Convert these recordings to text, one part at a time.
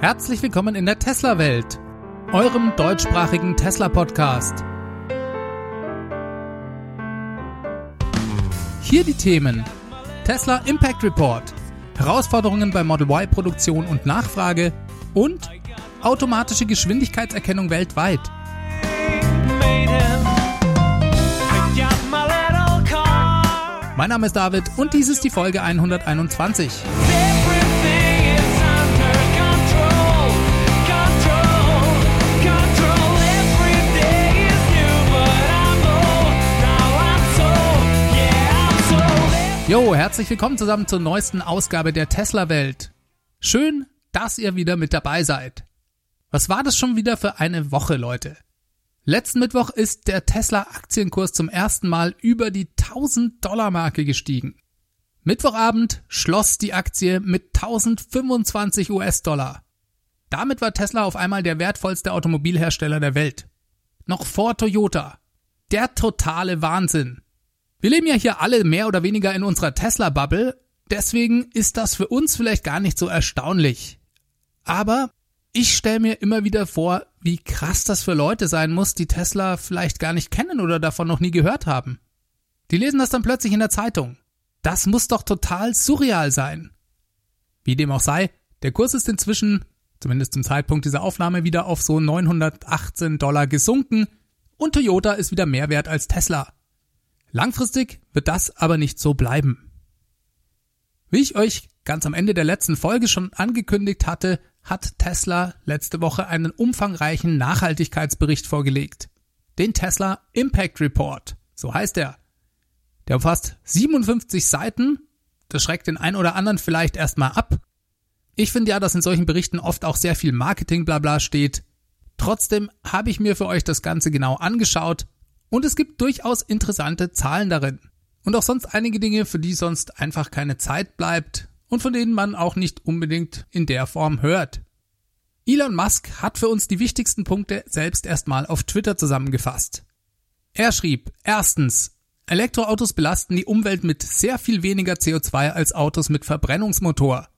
Herzlich willkommen in der Tesla-Welt, eurem deutschsprachigen Tesla-Podcast. Hier die Themen: Tesla Impact Report, Herausforderungen bei Model Y-Produktion und Nachfrage und automatische Geschwindigkeitserkennung weltweit. Mein Name ist David und dies ist die Folge 121. Jo, herzlich willkommen zusammen zur neuesten Ausgabe der Tesla Welt. Schön, dass ihr wieder mit dabei seid. Was war das schon wieder für eine Woche, Leute? Letzten Mittwoch ist der Tesla Aktienkurs zum ersten Mal über die 1000 Dollar Marke gestiegen. Mittwochabend schloss die Aktie mit 1025 US-Dollar. Damit war Tesla auf einmal der wertvollste Automobilhersteller der Welt. Noch vor Toyota. Der totale Wahnsinn. Wir leben ja hier alle mehr oder weniger in unserer Tesla-Bubble, deswegen ist das für uns vielleicht gar nicht so erstaunlich. Aber ich stelle mir immer wieder vor, wie krass das für Leute sein muss, die Tesla vielleicht gar nicht kennen oder davon noch nie gehört haben. Die lesen das dann plötzlich in der Zeitung. Das muss doch total surreal sein. Wie dem auch sei, der Kurs ist inzwischen, zumindest zum Zeitpunkt dieser Aufnahme, wieder auf so 918 Dollar gesunken und Toyota ist wieder mehr wert als Tesla. Langfristig wird das aber nicht so bleiben. Wie ich euch ganz am Ende der letzten Folge schon angekündigt hatte, hat Tesla letzte Woche einen umfangreichen Nachhaltigkeitsbericht vorgelegt. Den Tesla Impact Report, so heißt er. Der umfasst 57 Seiten. Das schreckt den einen oder anderen vielleicht erstmal ab. Ich finde ja, dass in solchen Berichten oft auch sehr viel Marketing blabla steht. Trotzdem habe ich mir für euch das Ganze genau angeschaut und es gibt durchaus interessante Zahlen darin. Und auch sonst einige Dinge, für die sonst einfach keine Zeit bleibt und von denen man auch nicht unbedingt in der Form hört. Elon Musk hat für uns die wichtigsten Punkte selbst erstmal auf Twitter zusammengefasst. Er schrieb, erstens, Elektroautos belasten die Umwelt mit sehr viel weniger CO2 als Autos mit Verbrennungsmotor.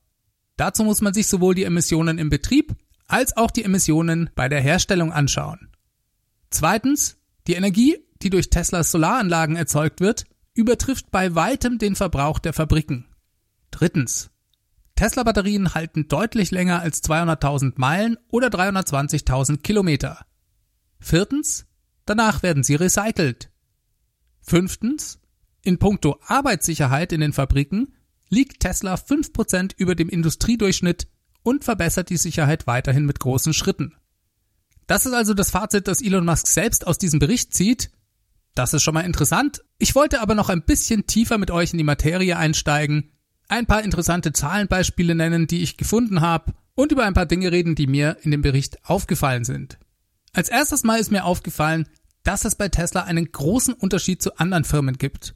Dazu muss man sich sowohl die Emissionen im Betrieb als auch die Emissionen bei der Herstellung anschauen. Zweitens, die Energie, die durch Teslas Solaranlagen erzeugt wird, übertrifft bei weitem den Verbrauch der Fabriken. Drittens. Tesla-Batterien halten deutlich länger als 200.000 Meilen oder 320.000 Kilometer. Viertens. Danach werden sie recycelt. Fünftens. In puncto Arbeitssicherheit in den Fabriken liegt Tesla 5% über dem Industriedurchschnitt und verbessert die Sicherheit weiterhin mit großen Schritten. Das ist also das Fazit, das Elon Musk selbst aus diesem Bericht zieht. Das ist schon mal interessant. Ich wollte aber noch ein bisschen tiefer mit euch in die Materie einsteigen, ein paar interessante Zahlenbeispiele nennen, die ich gefunden habe, und über ein paar Dinge reden, die mir in dem Bericht aufgefallen sind. Als erstes Mal ist mir aufgefallen, dass es bei Tesla einen großen Unterschied zu anderen Firmen gibt.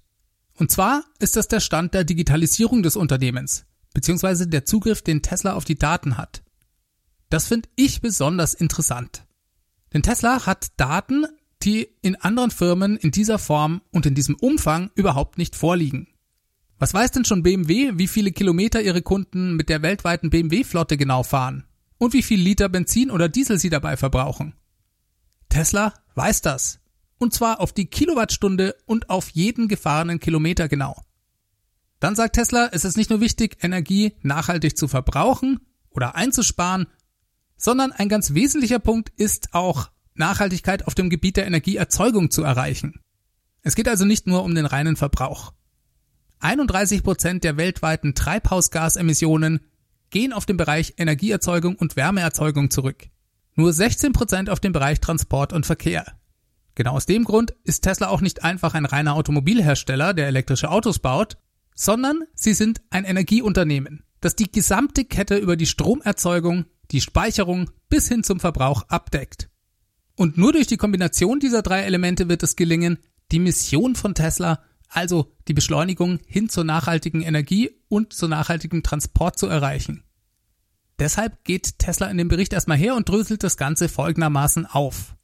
Und zwar ist das der Stand der Digitalisierung des Unternehmens, beziehungsweise der Zugriff, den Tesla auf die Daten hat. Das finde ich besonders interessant. Denn Tesla hat Daten, die in anderen Firmen in dieser Form und in diesem Umfang überhaupt nicht vorliegen. Was weiß denn schon BMW, wie viele Kilometer ihre Kunden mit der weltweiten BMW-Flotte genau fahren? Und wie viel Liter Benzin oder Diesel sie dabei verbrauchen? Tesla weiß das. Und zwar auf die Kilowattstunde und auf jeden gefahrenen Kilometer genau. Dann sagt Tesla, es ist nicht nur wichtig, Energie nachhaltig zu verbrauchen oder einzusparen, sondern ein ganz wesentlicher Punkt ist auch Nachhaltigkeit auf dem Gebiet der Energieerzeugung zu erreichen. Es geht also nicht nur um den reinen Verbrauch. 31 Prozent der weltweiten Treibhausgasemissionen gehen auf den Bereich Energieerzeugung und Wärmeerzeugung zurück. Nur 16 Prozent auf den Bereich Transport und Verkehr. Genau aus dem Grund ist Tesla auch nicht einfach ein reiner Automobilhersteller, der elektrische Autos baut, sondern sie sind ein Energieunternehmen, das die gesamte Kette über die Stromerzeugung, die Speicherung bis hin zum Verbrauch abdeckt. Und nur durch die Kombination dieser drei Elemente wird es gelingen, die Mission von Tesla, also die Beschleunigung hin zur nachhaltigen Energie und zu nachhaltigem Transport zu erreichen. Deshalb geht Tesla in dem Bericht erstmal her und dröselt das Ganze folgendermaßen auf.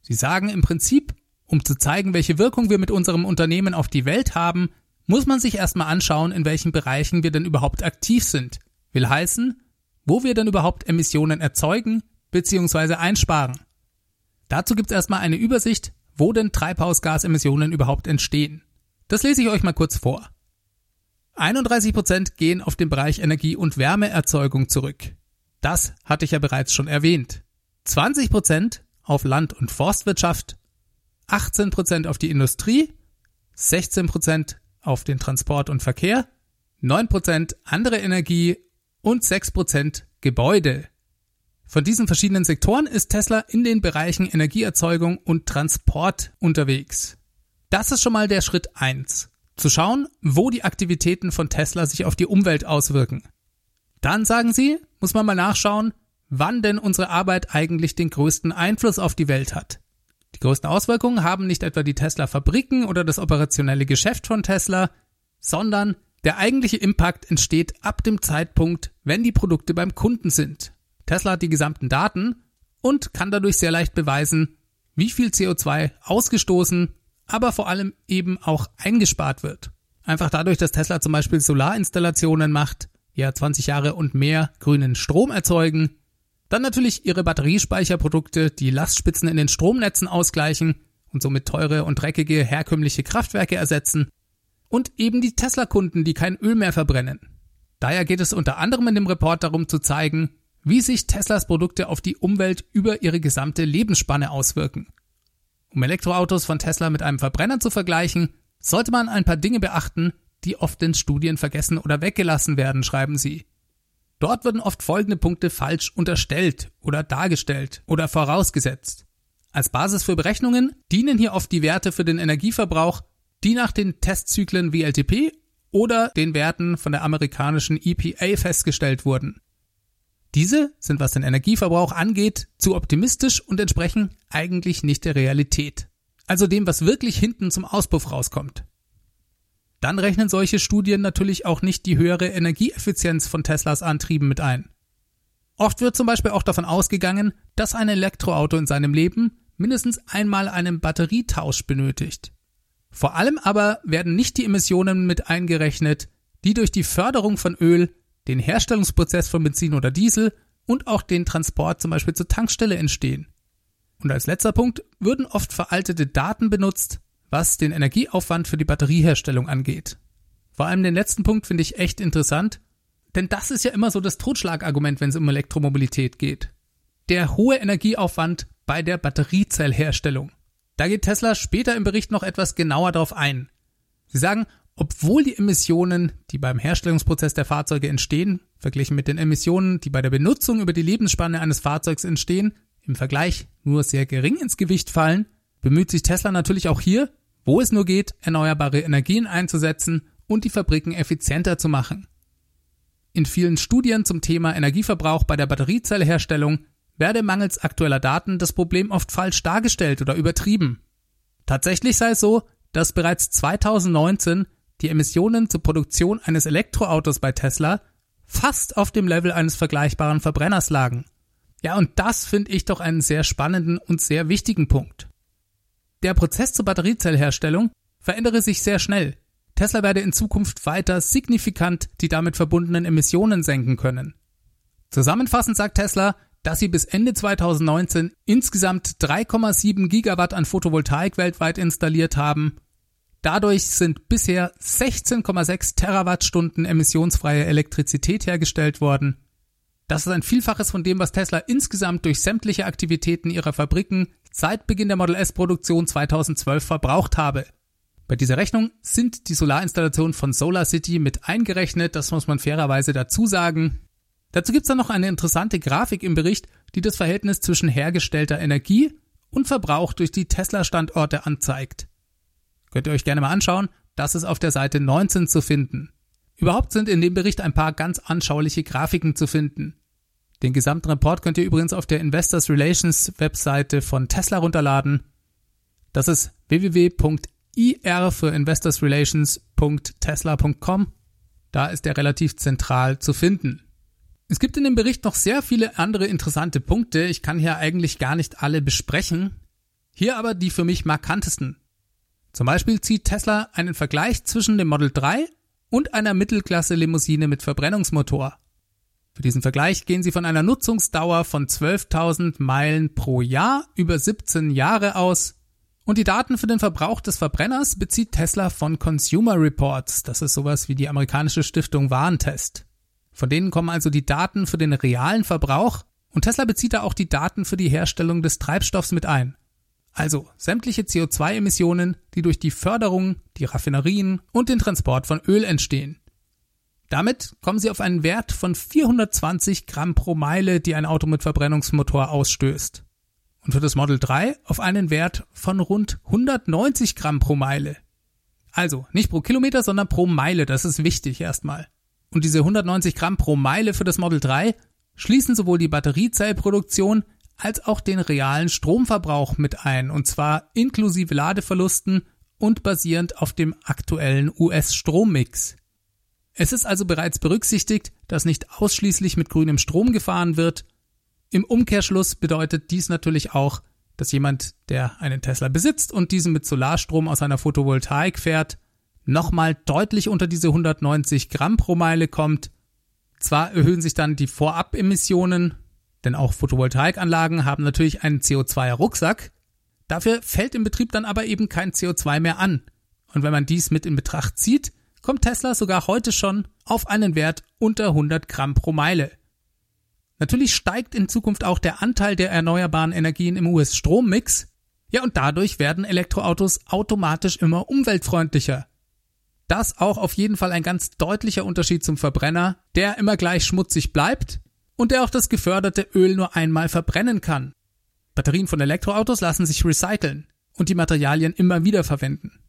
Sie sagen im Prinzip, um zu zeigen, welche Wirkung wir mit unserem Unternehmen auf die Welt haben, muss man sich erstmal anschauen, in welchen Bereichen wir denn überhaupt aktiv sind. Will heißen, wo wir denn überhaupt Emissionen erzeugen bzw. einsparen. Dazu gibt's erstmal eine Übersicht, wo denn Treibhausgasemissionen überhaupt entstehen. Das lese ich euch mal kurz vor. 31% gehen auf den Bereich Energie- und Wärmeerzeugung zurück. Das hatte ich ja bereits schon erwähnt. 20% auf Land- und Forstwirtschaft, 18% auf die Industrie, 16% auf den Transport und Verkehr, 9% andere Energie und 6% Gebäude. Von diesen verschiedenen Sektoren ist Tesla in den Bereichen Energieerzeugung und Transport unterwegs. Das ist schon mal der Schritt eins: Zu schauen, wo die Aktivitäten von Tesla sich auf die Umwelt auswirken. Dann sagen sie, muss man mal nachschauen, wann denn unsere Arbeit eigentlich den größten Einfluss auf die Welt hat. Die größten Auswirkungen haben nicht etwa die Tesla-Fabriken oder das operationelle Geschäft von Tesla, sondern der eigentliche Impact entsteht ab dem Zeitpunkt, wenn die Produkte beim Kunden sind. Tesla hat die gesamten Daten und kann dadurch sehr leicht beweisen, wie viel CO2 ausgestoßen, aber vor allem eben auch eingespart wird. Einfach dadurch, dass Tesla zum Beispiel Solarinstallationen macht, ja 20 Jahre und mehr grünen Strom erzeugen, dann natürlich ihre Batteriespeicherprodukte, die Lastspitzen in den Stromnetzen ausgleichen und somit teure und dreckige herkömmliche Kraftwerke ersetzen und eben die Tesla-Kunden, die kein Öl mehr verbrennen. Daher geht es unter anderem in dem Report darum zu zeigen, wie sich Teslas Produkte auf die Umwelt über ihre gesamte Lebensspanne auswirken. Um Elektroautos von Tesla mit einem Verbrenner zu vergleichen, sollte man ein paar Dinge beachten, die oft in Studien vergessen oder weggelassen werden, schreiben sie. Dort werden oft folgende Punkte falsch unterstellt oder dargestellt oder vorausgesetzt. Als Basis für Berechnungen dienen hier oft die Werte für den Energieverbrauch, die nach den Testzyklen WLTP oder den Werten von der amerikanischen EPA festgestellt wurden. Diese sind, was den Energieverbrauch angeht, zu optimistisch und entsprechen eigentlich nicht der Realität. Also dem, was wirklich hinten zum Auspuff rauskommt. Dann rechnen solche Studien natürlich auch nicht die höhere Energieeffizienz von Teslas Antrieben mit ein. Oft wird zum Beispiel auch davon ausgegangen, dass ein Elektroauto in seinem Leben mindestens einmal einen Batterietausch benötigt. Vor allem aber werden nicht die Emissionen mit eingerechnet, die durch die Förderung von Öl den Herstellungsprozess von Benzin oder Diesel und auch den Transport zum Beispiel zur Tankstelle entstehen. Und als letzter Punkt würden oft veraltete Daten benutzt, was den Energieaufwand für die Batterieherstellung angeht. Vor allem den letzten Punkt finde ich echt interessant, denn das ist ja immer so das Totschlagargument, wenn es um Elektromobilität geht. Der hohe Energieaufwand bei der Batteriezellherstellung. Da geht Tesla später im Bericht noch etwas genauer darauf ein. Sie sagen, obwohl die Emissionen, die beim Herstellungsprozess der Fahrzeuge entstehen, verglichen mit den Emissionen, die bei der Benutzung über die Lebensspanne eines Fahrzeugs entstehen, im Vergleich nur sehr gering ins Gewicht fallen, bemüht sich Tesla natürlich auch hier, wo es nur geht, erneuerbare Energien einzusetzen und die Fabriken effizienter zu machen. In vielen Studien zum Thema Energieverbrauch bei der Batteriezelleherstellung werde mangels aktueller Daten das Problem oft falsch dargestellt oder übertrieben. Tatsächlich sei es so, dass bereits 2019 die Emissionen zur Produktion eines Elektroautos bei Tesla fast auf dem Level eines vergleichbaren Verbrenners lagen. Ja, und das finde ich doch einen sehr spannenden und sehr wichtigen Punkt. Der Prozess zur Batteriezellherstellung verändere sich sehr schnell. Tesla werde in Zukunft weiter signifikant die damit verbundenen Emissionen senken können. Zusammenfassend sagt Tesla, dass sie bis Ende 2019 insgesamt 3,7 Gigawatt an Photovoltaik weltweit installiert haben Dadurch sind bisher 16,6 Terawattstunden emissionsfreie Elektrizität hergestellt worden. Das ist ein Vielfaches von dem, was Tesla insgesamt durch sämtliche Aktivitäten ihrer Fabriken seit Beginn der Model S Produktion 2012 verbraucht habe. Bei dieser Rechnung sind die Solarinstallationen von SolarCity mit eingerechnet, das muss man fairerweise dazu sagen. Dazu gibt's dann noch eine interessante Grafik im Bericht, die das Verhältnis zwischen hergestellter Energie und Verbrauch durch die Tesla-Standorte anzeigt. Könnt ihr euch gerne mal anschauen. Das ist auf der Seite 19 zu finden. Überhaupt sind in dem Bericht ein paar ganz anschauliche Grafiken zu finden. Den gesamten Report könnt ihr übrigens auf der Investors Relations Webseite von Tesla runterladen. Das ist www.ir für investorsrelations.tesla.com. Da ist er relativ zentral zu finden. Es gibt in dem Bericht noch sehr viele andere interessante Punkte. Ich kann hier eigentlich gar nicht alle besprechen. Hier aber die für mich markantesten. Zum Beispiel zieht Tesla einen Vergleich zwischen dem Model 3 und einer Mittelklasse-Limousine mit Verbrennungsmotor. Für diesen Vergleich gehen sie von einer Nutzungsdauer von 12.000 Meilen pro Jahr über 17 Jahre aus. Und die Daten für den Verbrauch des Verbrenners bezieht Tesla von Consumer Reports. Das ist sowas wie die amerikanische Stiftung Warentest. Von denen kommen also die Daten für den realen Verbrauch und Tesla bezieht da auch die Daten für die Herstellung des Treibstoffs mit ein. Also sämtliche CO2-Emissionen, die durch die Förderung, die Raffinerien und den Transport von Öl entstehen. Damit kommen sie auf einen Wert von 420 Gramm pro Meile, die ein Auto mit Verbrennungsmotor ausstößt. Und für das Model 3 auf einen Wert von rund 190 Gramm pro Meile. Also nicht pro Kilometer, sondern pro Meile, das ist wichtig erstmal. Und diese 190 Gramm pro Meile für das Model 3 schließen sowohl die Batteriezellproduktion als auch den realen Stromverbrauch mit ein, und zwar inklusive Ladeverlusten und basierend auf dem aktuellen US-Strommix. Es ist also bereits berücksichtigt, dass nicht ausschließlich mit grünem Strom gefahren wird. Im Umkehrschluss bedeutet dies natürlich auch, dass jemand, der einen Tesla besitzt und diesen mit Solarstrom aus einer Photovoltaik fährt, nochmal deutlich unter diese 190 Gramm pro Meile kommt. Zwar erhöhen sich dann die Vorabemissionen, denn auch Photovoltaikanlagen haben natürlich einen CO2-Rucksack. Dafür fällt im Betrieb dann aber eben kein CO2 mehr an. Und wenn man dies mit in Betracht zieht, kommt Tesla sogar heute schon auf einen Wert unter 100 Gramm pro Meile. Natürlich steigt in Zukunft auch der Anteil der erneuerbaren Energien im US-Strommix. Ja, und dadurch werden Elektroautos automatisch immer umweltfreundlicher. Das auch auf jeden Fall ein ganz deutlicher Unterschied zum Verbrenner, der immer gleich schmutzig bleibt und der auch das geförderte Öl nur einmal verbrennen kann. Batterien von Elektroautos lassen sich recyceln und die Materialien immer wieder verwenden.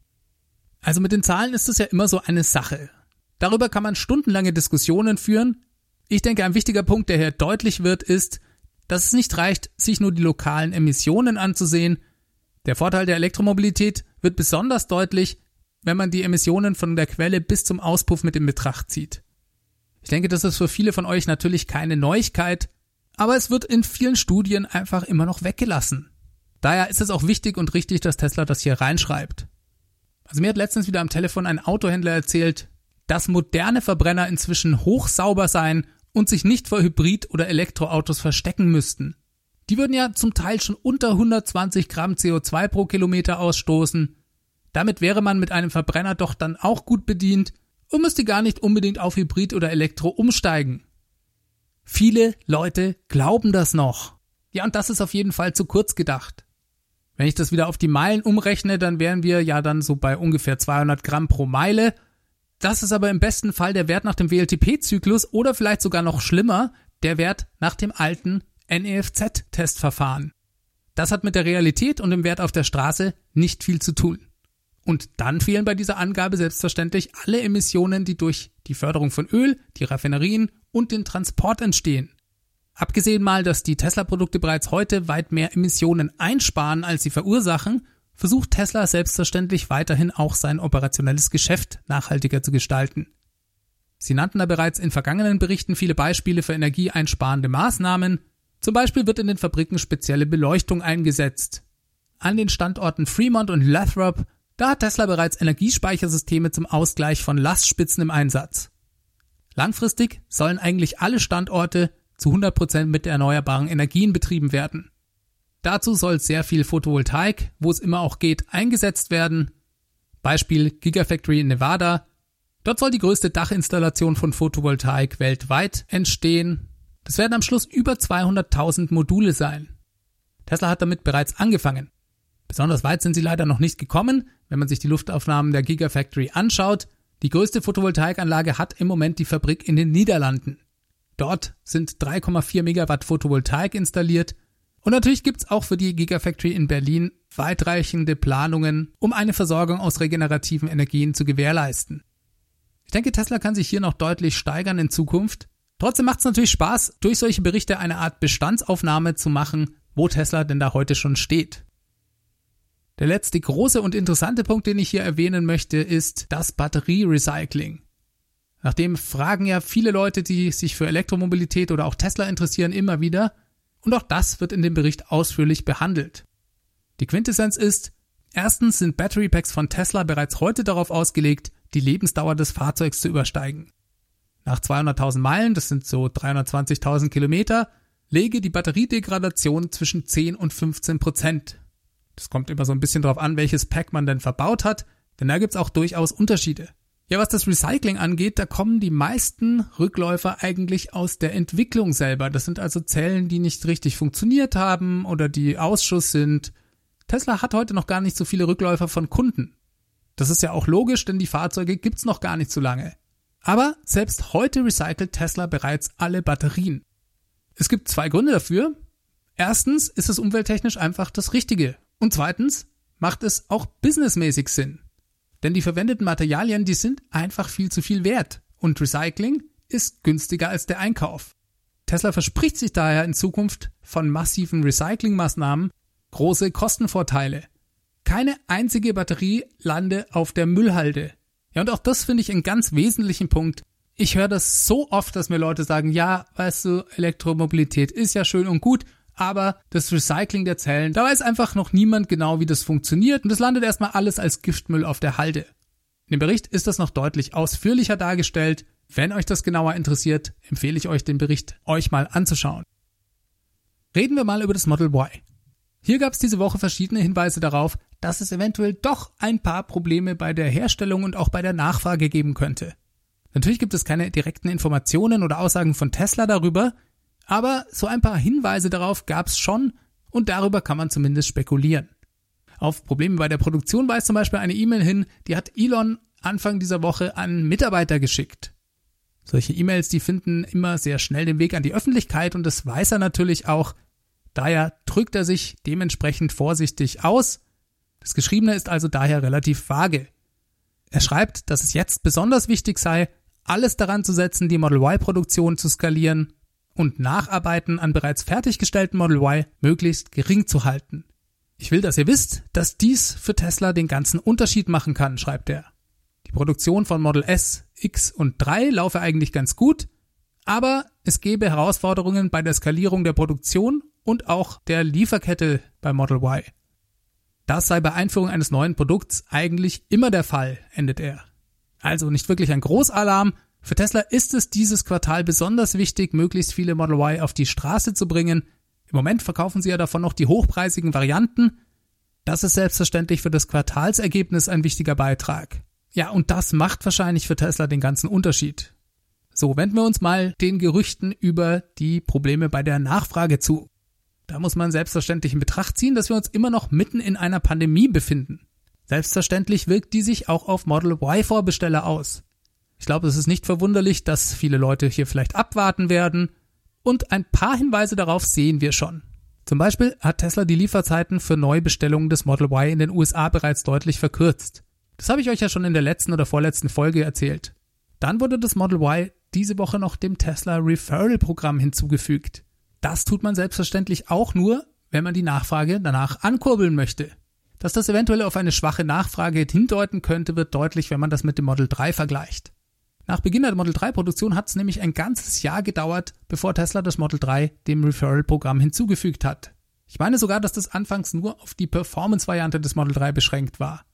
Also mit den Zahlen ist es ja immer so eine Sache. Darüber kann man stundenlange Diskussionen führen. Ich denke, ein wichtiger Punkt, der hier deutlich wird, ist, dass es nicht reicht, sich nur die lokalen Emissionen anzusehen. Der Vorteil der Elektromobilität wird besonders deutlich, wenn man die Emissionen von der Quelle bis zum Auspuff mit in Betracht zieht. Ich denke, das ist für viele von euch natürlich keine Neuigkeit, aber es wird in vielen Studien einfach immer noch weggelassen. Daher ist es auch wichtig und richtig, dass Tesla das hier reinschreibt. Also mir hat letztens wieder am Telefon ein Autohändler erzählt, dass moderne Verbrenner inzwischen hochsauber seien und sich nicht vor Hybrid- oder Elektroautos verstecken müssten. Die würden ja zum Teil schon unter 120 Gramm CO2 pro Kilometer ausstoßen. Damit wäre man mit einem Verbrenner doch dann auch gut bedient und müsste gar nicht unbedingt auf Hybrid oder Elektro umsteigen. Viele Leute glauben das noch. Ja, und das ist auf jeden Fall zu kurz gedacht. Wenn ich das wieder auf die Meilen umrechne, dann wären wir ja dann so bei ungefähr 200 Gramm pro Meile. Das ist aber im besten Fall der Wert nach dem WLTP-Zyklus oder vielleicht sogar noch schlimmer, der Wert nach dem alten NEFZ-Testverfahren. Das hat mit der Realität und dem Wert auf der Straße nicht viel zu tun. Und dann fehlen bei dieser Angabe selbstverständlich alle Emissionen, die durch die Förderung von Öl, die Raffinerien und den Transport entstehen. Abgesehen mal, dass die Tesla-Produkte bereits heute weit mehr Emissionen einsparen, als sie verursachen, versucht Tesla selbstverständlich weiterhin auch sein operationelles Geschäft nachhaltiger zu gestalten. Sie nannten da bereits in vergangenen Berichten viele Beispiele für energieeinsparende Maßnahmen. Zum Beispiel wird in den Fabriken spezielle Beleuchtung eingesetzt. An den Standorten Fremont und Lathrop, da hat Tesla bereits Energiespeichersysteme zum Ausgleich von Lastspitzen im Einsatz. Langfristig sollen eigentlich alle Standorte zu 100% mit erneuerbaren Energien betrieben werden. Dazu soll sehr viel Photovoltaik, wo es immer auch geht, eingesetzt werden. Beispiel Gigafactory in Nevada. Dort soll die größte Dachinstallation von Photovoltaik weltweit entstehen. Das werden am Schluss über 200.000 Module sein. Tesla hat damit bereits angefangen. Besonders weit sind sie leider noch nicht gekommen, wenn man sich die Luftaufnahmen der Gigafactory anschaut. Die größte Photovoltaikanlage hat im Moment die Fabrik in den Niederlanden. Dort sind 3,4 Megawatt Photovoltaik installiert. Und natürlich gibt's auch für die Gigafactory in Berlin weitreichende Planungen, um eine Versorgung aus regenerativen Energien zu gewährleisten. Ich denke, Tesla kann sich hier noch deutlich steigern in Zukunft. Trotzdem macht es natürlich Spaß, durch solche Berichte eine Art Bestandsaufnahme zu machen, wo Tesla denn da heute schon steht. Der letzte große und interessante Punkt, den ich hier erwähnen möchte, ist das Batterierecycling. Nachdem fragen ja viele Leute, die sich für Elektromobilität oder auch Tesla interessieren, immer wieder. Und auch das wird in dem Bericht ausführlich behandelt. Die Quintessenz ist, erstens sind Battery Packs von Tesla bereits heute darauf ausgelegt, die Lebensdauer des Fahrzeugs zu übersteigen. Nach 200.000 Meilen, das sind so 320.000 Kilometer, lege die Batteriedegradation zwischen 10 und 15 Prozent. Das kommt immer so ein bisschen drauf an, welches Pack man denn verbaut hat, denn da gibt's auch durchaus Unterschiede. Ja, was das Recycling angeht, da kommen die meisten Rückläufer eigentlich aus der Entwicklung selber. Das sind also Zellen, die nicht richtig funktioniert haben oder die Ausschuss sind. Tesla hat heute noch gar nicht so viele Rückläufer von Kunden. Das ist ja auch logisch, denn die Fahrzeuge gibt's noch gar nicht so lange. Aber selbst heute recycelt Tesla bereits alle Batterien. Es gibt zwei Gründe dafür. Erstens ist es umwelttechnisch einfach das Richtige. Und zweitens macht es auch businessmäßig Sinn. Denn die verwendeten Materialien, die sind einfach viel zu viel wert. Und Recycling ist günstiger als der Einkauf. Tesla verspricht sich daher in Zukunft von massiven Recyclingmaßnahmen große Kostenvorteile. Keine einzige Batterie lande auf der Müllhalde. Ja, und auch das finde ich einen ganz wesentlichen Punkt. Ich höre das so oft, dass mir Leute sagen, ja, weißt du, Elektromobilität ist ja schön und gut, aber das Recycling der Zellen, da weiß einfach noch niemand genau, wie das funktioniert und es landet erstmal alles als Giftmüll auf der Halde. In dem Bericht ist das noch deutlich ausführlicher dargestellt. Wenn euch das genauer interessiert, empfehle ich euch den Bericht euch mal anzuschauen. Reden wir mal über das Model Y. Hier gab es diese Woche verschiedene Hinweise darauf, dass es eventuell doch ein paar Probleme bei der Herstellung und auch bei der Nachfrage geben könnte. Natürlich gibt es keine direkten Informationen oder Aussagen von Tesla darüber, aber so ein paar Hinweise darauf gab es schon und darüber kann man zumindest spekulieren. Auf Probleme bei der Produktion weist zum Beispiel eine E-Mail hin, die hat Elon Anfang dieser Woche an Mitarbeiter geschickt. Solche E-Mails, die finden immer sehr schnell den Weg an die Öffentlichkeit und das weiß er natürlich auch. Daher drückt er sich dementsprechend vorsichtig aus. Das Geschriebene ist also daher relativ vage. Er schreibt, dass es jetzt besonders wichtig sei, alles daran zu setzen, die Model Y-Produktion zu skalieren und Nacharbeiten an bereits fertiggestellten Model Y möglichst gering zu halten. Ich will, dass ihr wisst, dass dies für Tesla den ganzen Unterschied machen kann, schreibt er. Die Produktion von Model S, X und 3 laufe eigentlich ganz gut, aber es gebe Herausforderungen bei der Skalierung der Produktion und auch der Lieferkette bei Model Y. Das sei bei Einführung eines neuen Produkts eigentlich immer der Fall, endet er. Also nicht wirklich ein Großalarm, für Tesla ist es dieses Quartal besonders wichtig, möglichst viele Model Y auf die Straße zu bringen. Im Moment verkaufen sie ja davon noch die hochpreisigen Varianten. Das ist selbstverständlich für das Quartalsergebnis ein wichtiger Beitrag. Ja, und das macht wahrscheinlich für Tesla den ganzen Unterschied. So, wenden wir uns mal den Gerüchten über die Probleme bei der Nachfrage zu. Da muss man selbstverständlich in Betracht ziehen, dass wir uns immer noch mitten in einer Pandemie befinden. Selbstverständlich wirkt die sich auch auf Model Y-Vorbesteller aus. Ich glaube, es ist nicht verwunderlich, dass viele Leute hier vielleicht abwarten werden. Und ein paar Hinweise darauf sehen wir schon. Zum Beispiel hat Tesla die Lieferzeiten für Neubestellungen des Model Y in den USA bereits deutlich verkürzt. Das habe ich euch ja schon in der letzten oder vorletzten Folge erzählt. Dann wurde das Model Y diese Woche noch dem Tesla Referral Programm hinzugefügt. Das tut man selbstverständlich auch nur, wenn man die Nachfrage danach ankurbeln möchte. Dass das eventuell auf eine schwache Nachfrage hindeuten könnte, wird deutlich, wenn man das mit dem Model 3 vergleicht. Nach Beginn der Model 3 Produktion hat es nämlich ein ganzes Jahr gedauert, bevor Tesla das Model 3 dem Referral-Programm hinzugefügt hat. Ich meine sogar, dass das anfangs nur auf die Performance-Variante des Model 3 beschränkt war.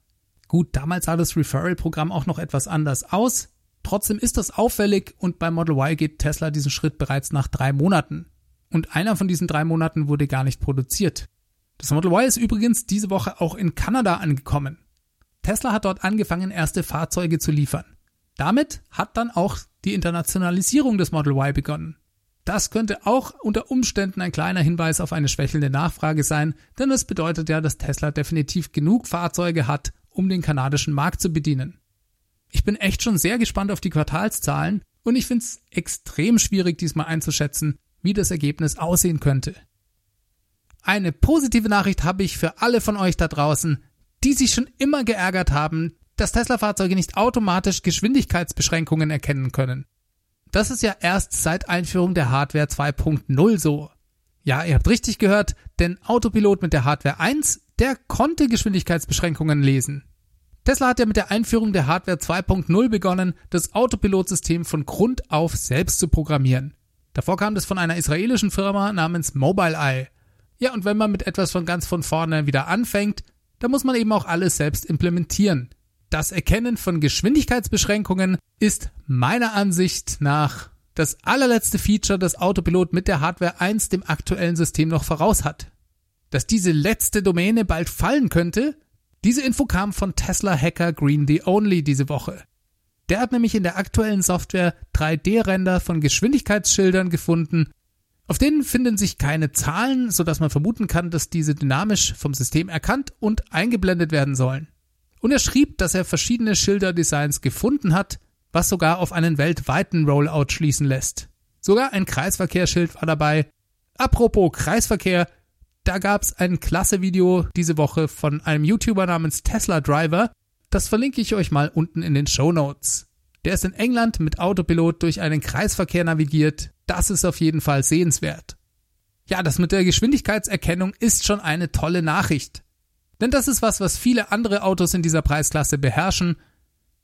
Gut, damals sah das Referral-Programm auch noch etwas anders aus. Trotzdem ist das auffällig und beim Model Y geht Tesla diesen Schritt bereits nach drei Monaten. Und einer von diesen drei Monaten wurde gar nicht produziert. Das Model Y ist übrigens diese Woche auch in Kanada angekommen. Tesla hat dort angefangen, erste Fahrzeuge zu liefern. Damit hat dann auch die Internationalisierung des Model Y begonnen. Das könnte auch unter Umständen ein kleiner Hinweis auf eine schwächelnde Nachfrage sein, denn es bedeutet ja, dass Tesla definitiv genug Fahrzeuge hat, um den kanadischen Markt zu bedienen. Ich bin echt schon sehr gespannt auf die Quartalszahlen und ich finde es extrem schwierig diesmal einzuschätzen, wie das Ergebnis aussehen könnte. Eine positive Nachricht habe ich für alle von euch da draußen, die sich schon immer geärgert haben, dass Tesla-Fahrzeuge nicht automatisch Geschwindigkeitsbeschränkungen erkennen können. Das ist ja erst seit Einführung der Hardware 2.0 so. Ja, ihr habt richtig gehört, denn Autopilot mit der Hardware 1, der konnte Geschwindigkeitsbeschränkungen lesen. Tesla hat ja mit der Einführung der Hardware 2.0 begonnen, das Autopilot-System von Grund auf selbst zu programmieren. Davor kam das von einer israelischen Firma namens Mobileye. Ja, und wenn man mit etwas von ganz von vorne wieder anfängt, dann muss man eben auch alles selbst implementieren. Das Erkennen von Geschwindigkeitsbeschränkungen ist meiner Ansicht nach das allerletzte Feature, das Autopilot mit der Hardware 1 dem aktuellen System noch voraus hat. Dass diese letzte Domäne bald fallen könnte, diese Info kam von Tesla-Hacker Green the Only diese Woche. Der hat nämlich in der aktuellen Software 3D-Render von Geschwindigkeitsschildern gefunden. Auf denen finden sich keine Zahlen, sodass man vermuten kann, dass diese dynamisch vom System erkannt und eingeblendet werden sollen. Und er schrieb, dass er verschiedene Schilderdesigns gefunden hat, was sogar auf einen weltweiten Rollout schließen lässt. Sogar ein Kreisverkehrsschild war dabei. Apropos Kreisverkehr, da gab's ein klasse Video diese Woche von einem YouTuber namens Tesla Driver. Das verlinke ich euch mal unten in den Show Notes. Der ist in England mit Autopilot durch einen Kreisverkehr navigiert. Das ist auf jeden Fall sehenswert. Ja, das mit der Geschwindigkeitserkennung ist schon eine tolle Nachricht. Denn das ist was, was viele andere Autos in dieser Preisklasse beherrschen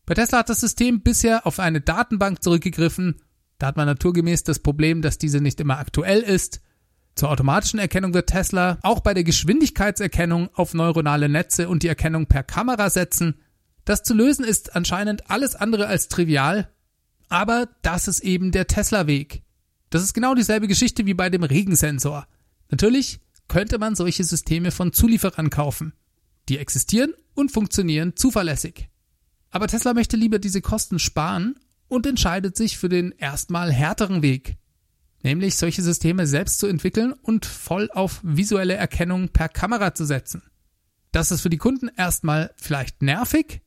bei Tesla hat das System bisher auf eine Datenbank zurückgegriffen. Da hat man naturgemäß das Problem, dass diese nicht immer aktuell ist. Zur automatischen Erkennung wird Tesla auch bei der Geschwindigkeitserkennung auf neuronale Netze und die Erkennung per Kamera setzen. Das zu lösen ist anscheinend alles andere als trivial, aber das ist eben der Tesla-Weg. Das ist genau dieselbe Geschichte wie bei dem Regensensor. Natürlich könnte man solche Systeme von Zulieferern kaufen. Die existieren und funktionieren zuverlässig. Aber Tesla möchte lieber diese Kosten sparen und entscheidet sich für den erstmal härteren Weg, nämlich solche Systeme selbst zu entwickeln und voll auf visuelle Erkennung per Kamera zu setzen. Das ist für die Kunden erstmal vielleicht nervig.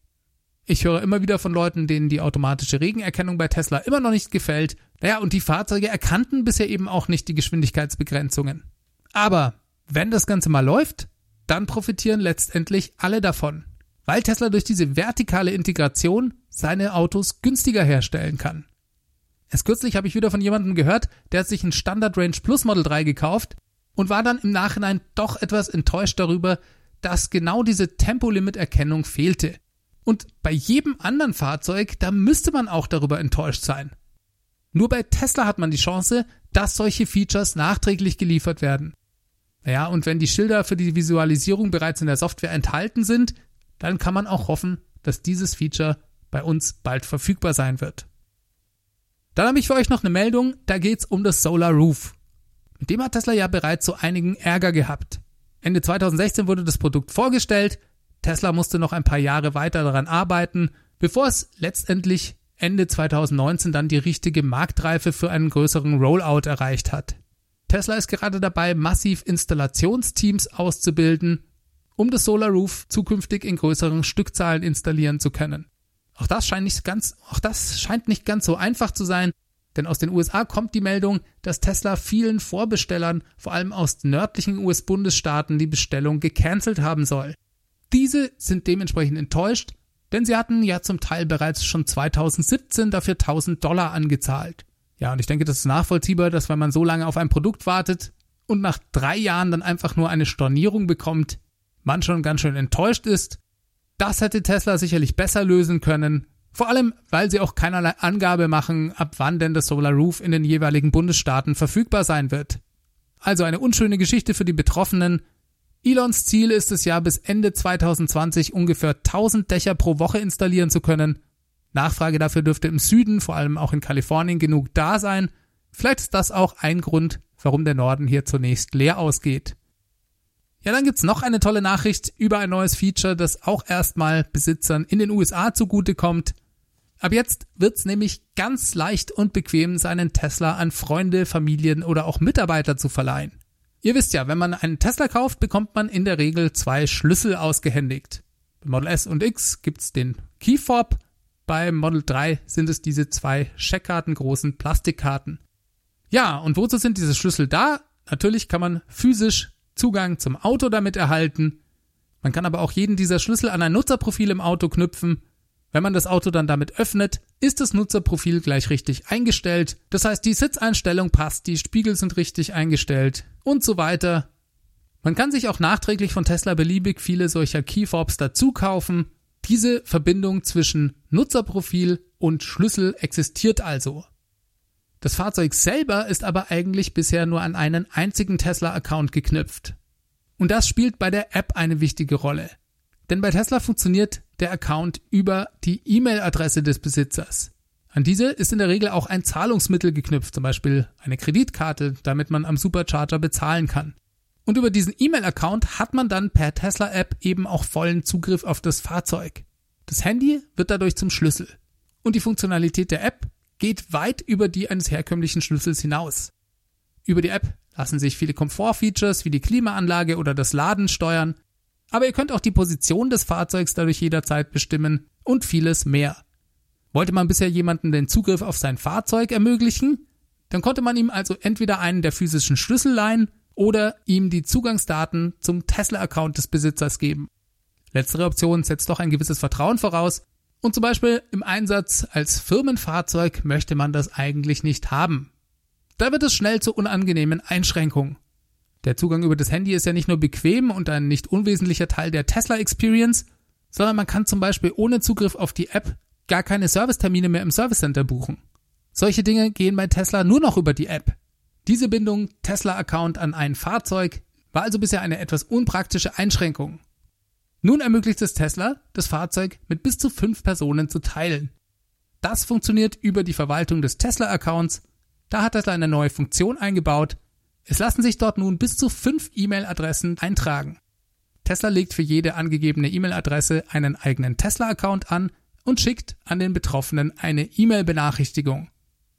Ich höre immer wieder von Leuten, denen die automatische Regenerkennung bei Tesla immer noch nicht gefällt. Naja, und die Fahrzeuge erkannten bisher eben auch nicht die Geschwindigkeitsbegrenzungen. Aber wenn das Ganze mal läuft, dann profitieren letztendlich alle davon weil Tesla durch diese vertikale Integration seine Autos günstiger herstellen kann. Erst kürzlich habe ich wieder von jemandem gehört, der hat sich ein Standard Range Plus Model 3 gekauft und war dann im Nachhinein doch etwas enttäuscht darüber, dass genau diese Tempolimit-Erkennung fehlte. Und bei jedem anderen Fahrzeug, da müsste man auch darüber enttäuscht sein. Nur bei Tesla hat man die Chance, dass solche Features nachträglich geliefert werden. Naja, und wenn die Schilder für die Visualisierung bereits in der Software enthalten sind, dann kann man auch hoffen, dass dieses Feature bei uns bald verfügbar sein wird. Dann habe ich für euch noch eine Meldung, da geht's um das Solar Roof. Mit dem hat Tesla ja bereits so einigen Ärger gehabt. Ende 2016 wurde das Produkt vorgestellt, Tesla musste noch ein paar Jahre weiter daran arbeiten, bevor es letztendlich Ende 2019 dann die richtige Marktreife für einen größeren Rollout erreicht hat. Tesla ist gerade dabei, massiv Installationsteams auszubilden um das Solar Roof zukünftig in größeren Stückzahlen installieren zu können. Auch das scheint nicht ganz, auch das scheint nicht ganz so einfach zu sein, denn aus den USA kommt die Meldung, dass Tesla vielen Vorbestellern, vor allem aus nördlichen US-Bundesstaaten, die Bestellung gecancelt haben soll. Diese sind dementsprechend enttäuscht, denn sie hatten ja zum Teil bereits schon 2017 dafür 1000 Dollar angezahlt. Ja, und ich denke, das ist nachvollziehbar, dass wenn man so lange auf ein Produkt wartet und nach drei Jahren dann einfach nur eine Stornierung bekommt, man schon ganz schön enttäuscht ist. Das hätte Tesla sicherlich besser lösen können, vor allem weil sie auch keinerlei Angabe machen, ab wann denn das Solar Roof in den jeweiligen Bundesstaaten verfügbar sein wird. Also eine unschöne Geschichte für die Betroffenen. Elons Ziel ist es ja, bis Ende 2020 ungefähr 1000 Dächer pro Woche installieren zu können. Nachfrage dafür dürfte im Süden, vor allem auch in Kalifornien, genug da sein. Vielleicht ist das auch ein Grund, warum der Norden hier zunächst leer ausgeht. Ja, dann gibt's noch eine tolle Nachricht über ein neues Feature, das auch erstmal Besitzern in den USA zugutekommt. Ab jetzt wird's nämlich ganz leicht und bequem, seinen Tesla an Freunde, Familien oder auch Mitarbeiter zu verleihen. Ihr wisst ja, wenn man einen Tesla kauft, bekommt man in der Regel zwei Schlüssel ausgehändigt. Bei Model S und X gibt's den Key Fob, bei Model 3 sind es diese zwei Scheckkarten großen Plastikkarten. Ja, und wozu sind diese Schlüssel da? Natürlich kann man physisch Zugang zum Auto damit erhalten. Man kann aber auch jeden dieser Schlüssel an ein Nutzerprofil im Auto knüpfen. Wenn man das Auto dann damit öffnet, ist das Nutzerprofil gleich richtig eingestellt. Das heißt, die Sitzeinstellung passt, die Spiegel sind richtig eingestellt und so weiter. Man kann sich auch nachträglich von Tesla beliebig viele solcher Keyfobs dazu kaufen. Diese Verbindung zwischen Nutzerprofil und Schlüssel existiert also. Das Fahrzeug selber ist aber eigentlich bisher nur an einen einzigen Tesla-Account geknüpft. Und das spielt bei der App eine wichtige Rolle. Denn bei Tesla funktioniert der Account über die E-Mail-Adresse des Besitzers. An diese ist in der Regel auch ein Zahlungsmittel geknüpft, zum Beispiel eine Kreditkarte, damit man am Supercharger bezahlen kann. Und über diesen E-Mail-Account hat man dann per Tesla-App eben auch vollen Zugriff auf das Fahrzeug. Das Handy wird dadurch zum Schlüssel. Und die Funktionalität der App geht weit über die eines herkömmlichen Schlüssels hinaus. Über die App lassen sich viele Komfortfeatures wie die Klimaanlage oder das Laden steuern, aber ihr könnt auch die Position des Fahrzeugs dadurch jederzeit bestimmen und vieles mehr. Wollte man bisher jemanden den Zugriff auf sein Fahrzeug ermöglichen, dann konnte man ihm also entweder einen der physischen Schlüssel leihen oder ihm die Zugangsdaten zum Tesla-Account des Besitzers geben. Letztere Option setzt doch ein gewisses Vertrauen voraus und zum Beispiel im Einsatz als Firmenfahrzeug möchte man das eigentlich nicht haben. Da wird es schnell zu unangenehmen Einschränkungen. Der Zugang über das Handy ist ja nicht nur bequem und ein nicht unwesentlicher Teil der Tesla Experience, sondern man kann zum Beispiel ohne Zugriff auf die App gar keine Servicetermine mehr im Service Center buchen. Solche Dinge gehen bei Tesla nur noch über die App. Diese Bindung Tesla-Account an ein Fahrzeug war also bisher eine etwas unpraktische Einschränkung. Nun ermöglicht es Tesla, das Fahrzeug mit bis zu fünf Personen zu teilen. Das funktioniert über die Verwaltung des Tesla-Accounts. Da hat Tesla eine neue Funktion eingebaut. Es lassen sich dort nun bis zu fünf E-Mail-Adressen eintragen. Tesla legt für jede angegebene E-Mail-Adresse einen eigenen Tesla-Account an und schickt an den Betroffenen eine E-Mail-Benachrichtigung.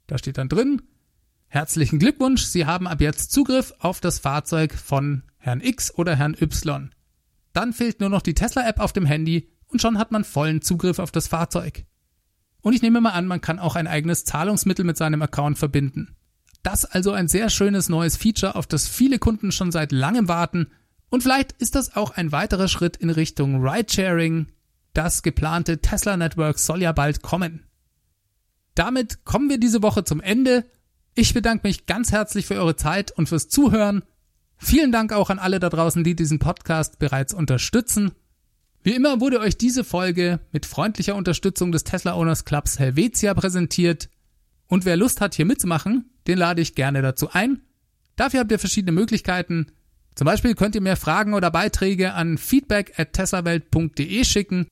Da steht dann drin, Herzlichen Glückwunsch, Sie haben ab jetzt Zugriff auf das Fahrzeug von Herrn X oder Herrn Y. Dann fehlt nur noch die Tesla-App auf dem Handy und schon hat man vollen Zugriff auf das Fahrzeug. Und ich nehme mal an, man kann auch ein eigenes Zahlungsmittel mit seinem Account verbinden. Das also ein sehr schönes neues Feature, auf das viele Kunden schon seit langem warten. Und vielleicht ist das auch ein weiterer Schritt in Richtung Ridesharing. Das geplante Tesla Network soll ja bald kommen. Damit kommen wir diese Woche zum Ende ich bedanke mich ganz herzlich für eure Zeit und fürs Zuhören. Vielen Dank auch an alle da draußen, die diesen Podcast bereits unterstützen. Wie immer wurde euch diese Folge mit freundlicher Unterstützung des Tesla Owners Clubs Helvetia präsentiert. Und wer Lust hat, hier mitzumachen, den lade ich gerne dazu ein. Dafür habt ihr verschiedene Möglichkeiten. Zum Beispiel könnt ihr mir Fragen oder Beiträge an feedback at teslawelt.de schicken.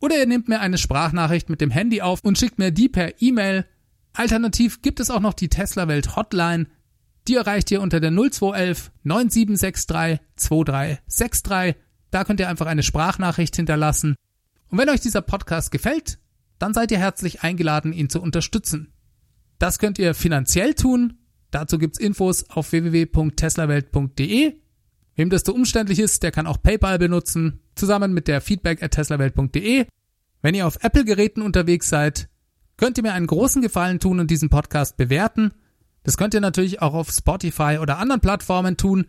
Oder ihr nehmt mir eine Sprachnachricht mit dem Handy auf und schickt mir die per E-Mail Alternativ gibt es auch noch die Tesla Welt Hotline. Die erreicht ihr unter der 0211 9763 2363. Da könnt ihr einfach eine Sprachnachricht hinterlassen. Und wenn euch dieser Podcast gefällt, dann seid ihr herzlich eingeladen, ihn zu unterstützen. Das könnt ihr finanziell tun. Dazu gibt's Infos auf www.teslawelt.de. Wem das zu umständlich ist, der kann auch PayPal benutzen, zusammen mit der feedback at teslawelt.de. Wenn ihr auf Apple-Geräten unterwegs seid, könnt ihr mir einen großen Gefallen tun und diesen Podcast bewerten. Das könnt ihr natürlich auch auf Spotify oder anderen Plattformen tun.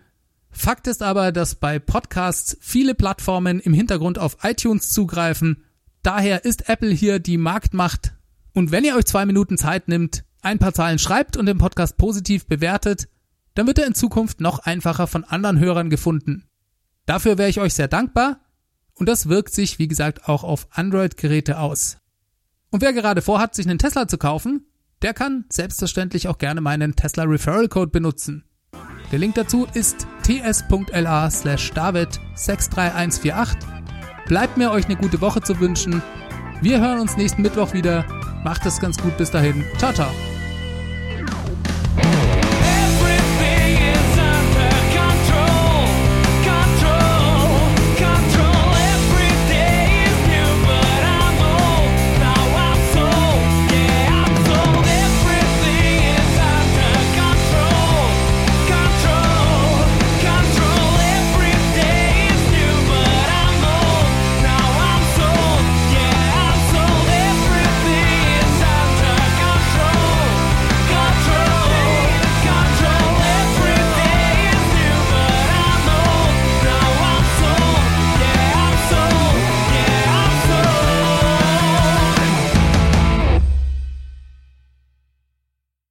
Fakt ist aber, dass bei Podcasts viele Plattformen im Hintergrund auf iTunes zugreifen. Daher ist Apple hier die Marktmacht. Und wenn ihr euch zwei Minuten Zeit nimmt, ein paar Zeilen schreibt und den Podcast positiv bewertet, dann wird er in Zukunft noch einfacher von anderen Hörern gefunden. Dafür wäre ich euch sehr dankbar und das wirkt sich, wie gesagt, auch auf Android-Geräte aus. Und wer gerade vorhat, sich einen Tesla zu kaufen, der kann selbstverständlich auch gerne meinen Tesla Referral Code benutzen. Der Link dazu ist ts.la slash david 63148. Bleibt mir euch eine gute Woche zu wünschen. Wir hören uns nächsten Mittwoch wieder. Macht es ganz gut bis dahin. Ciao, ciao.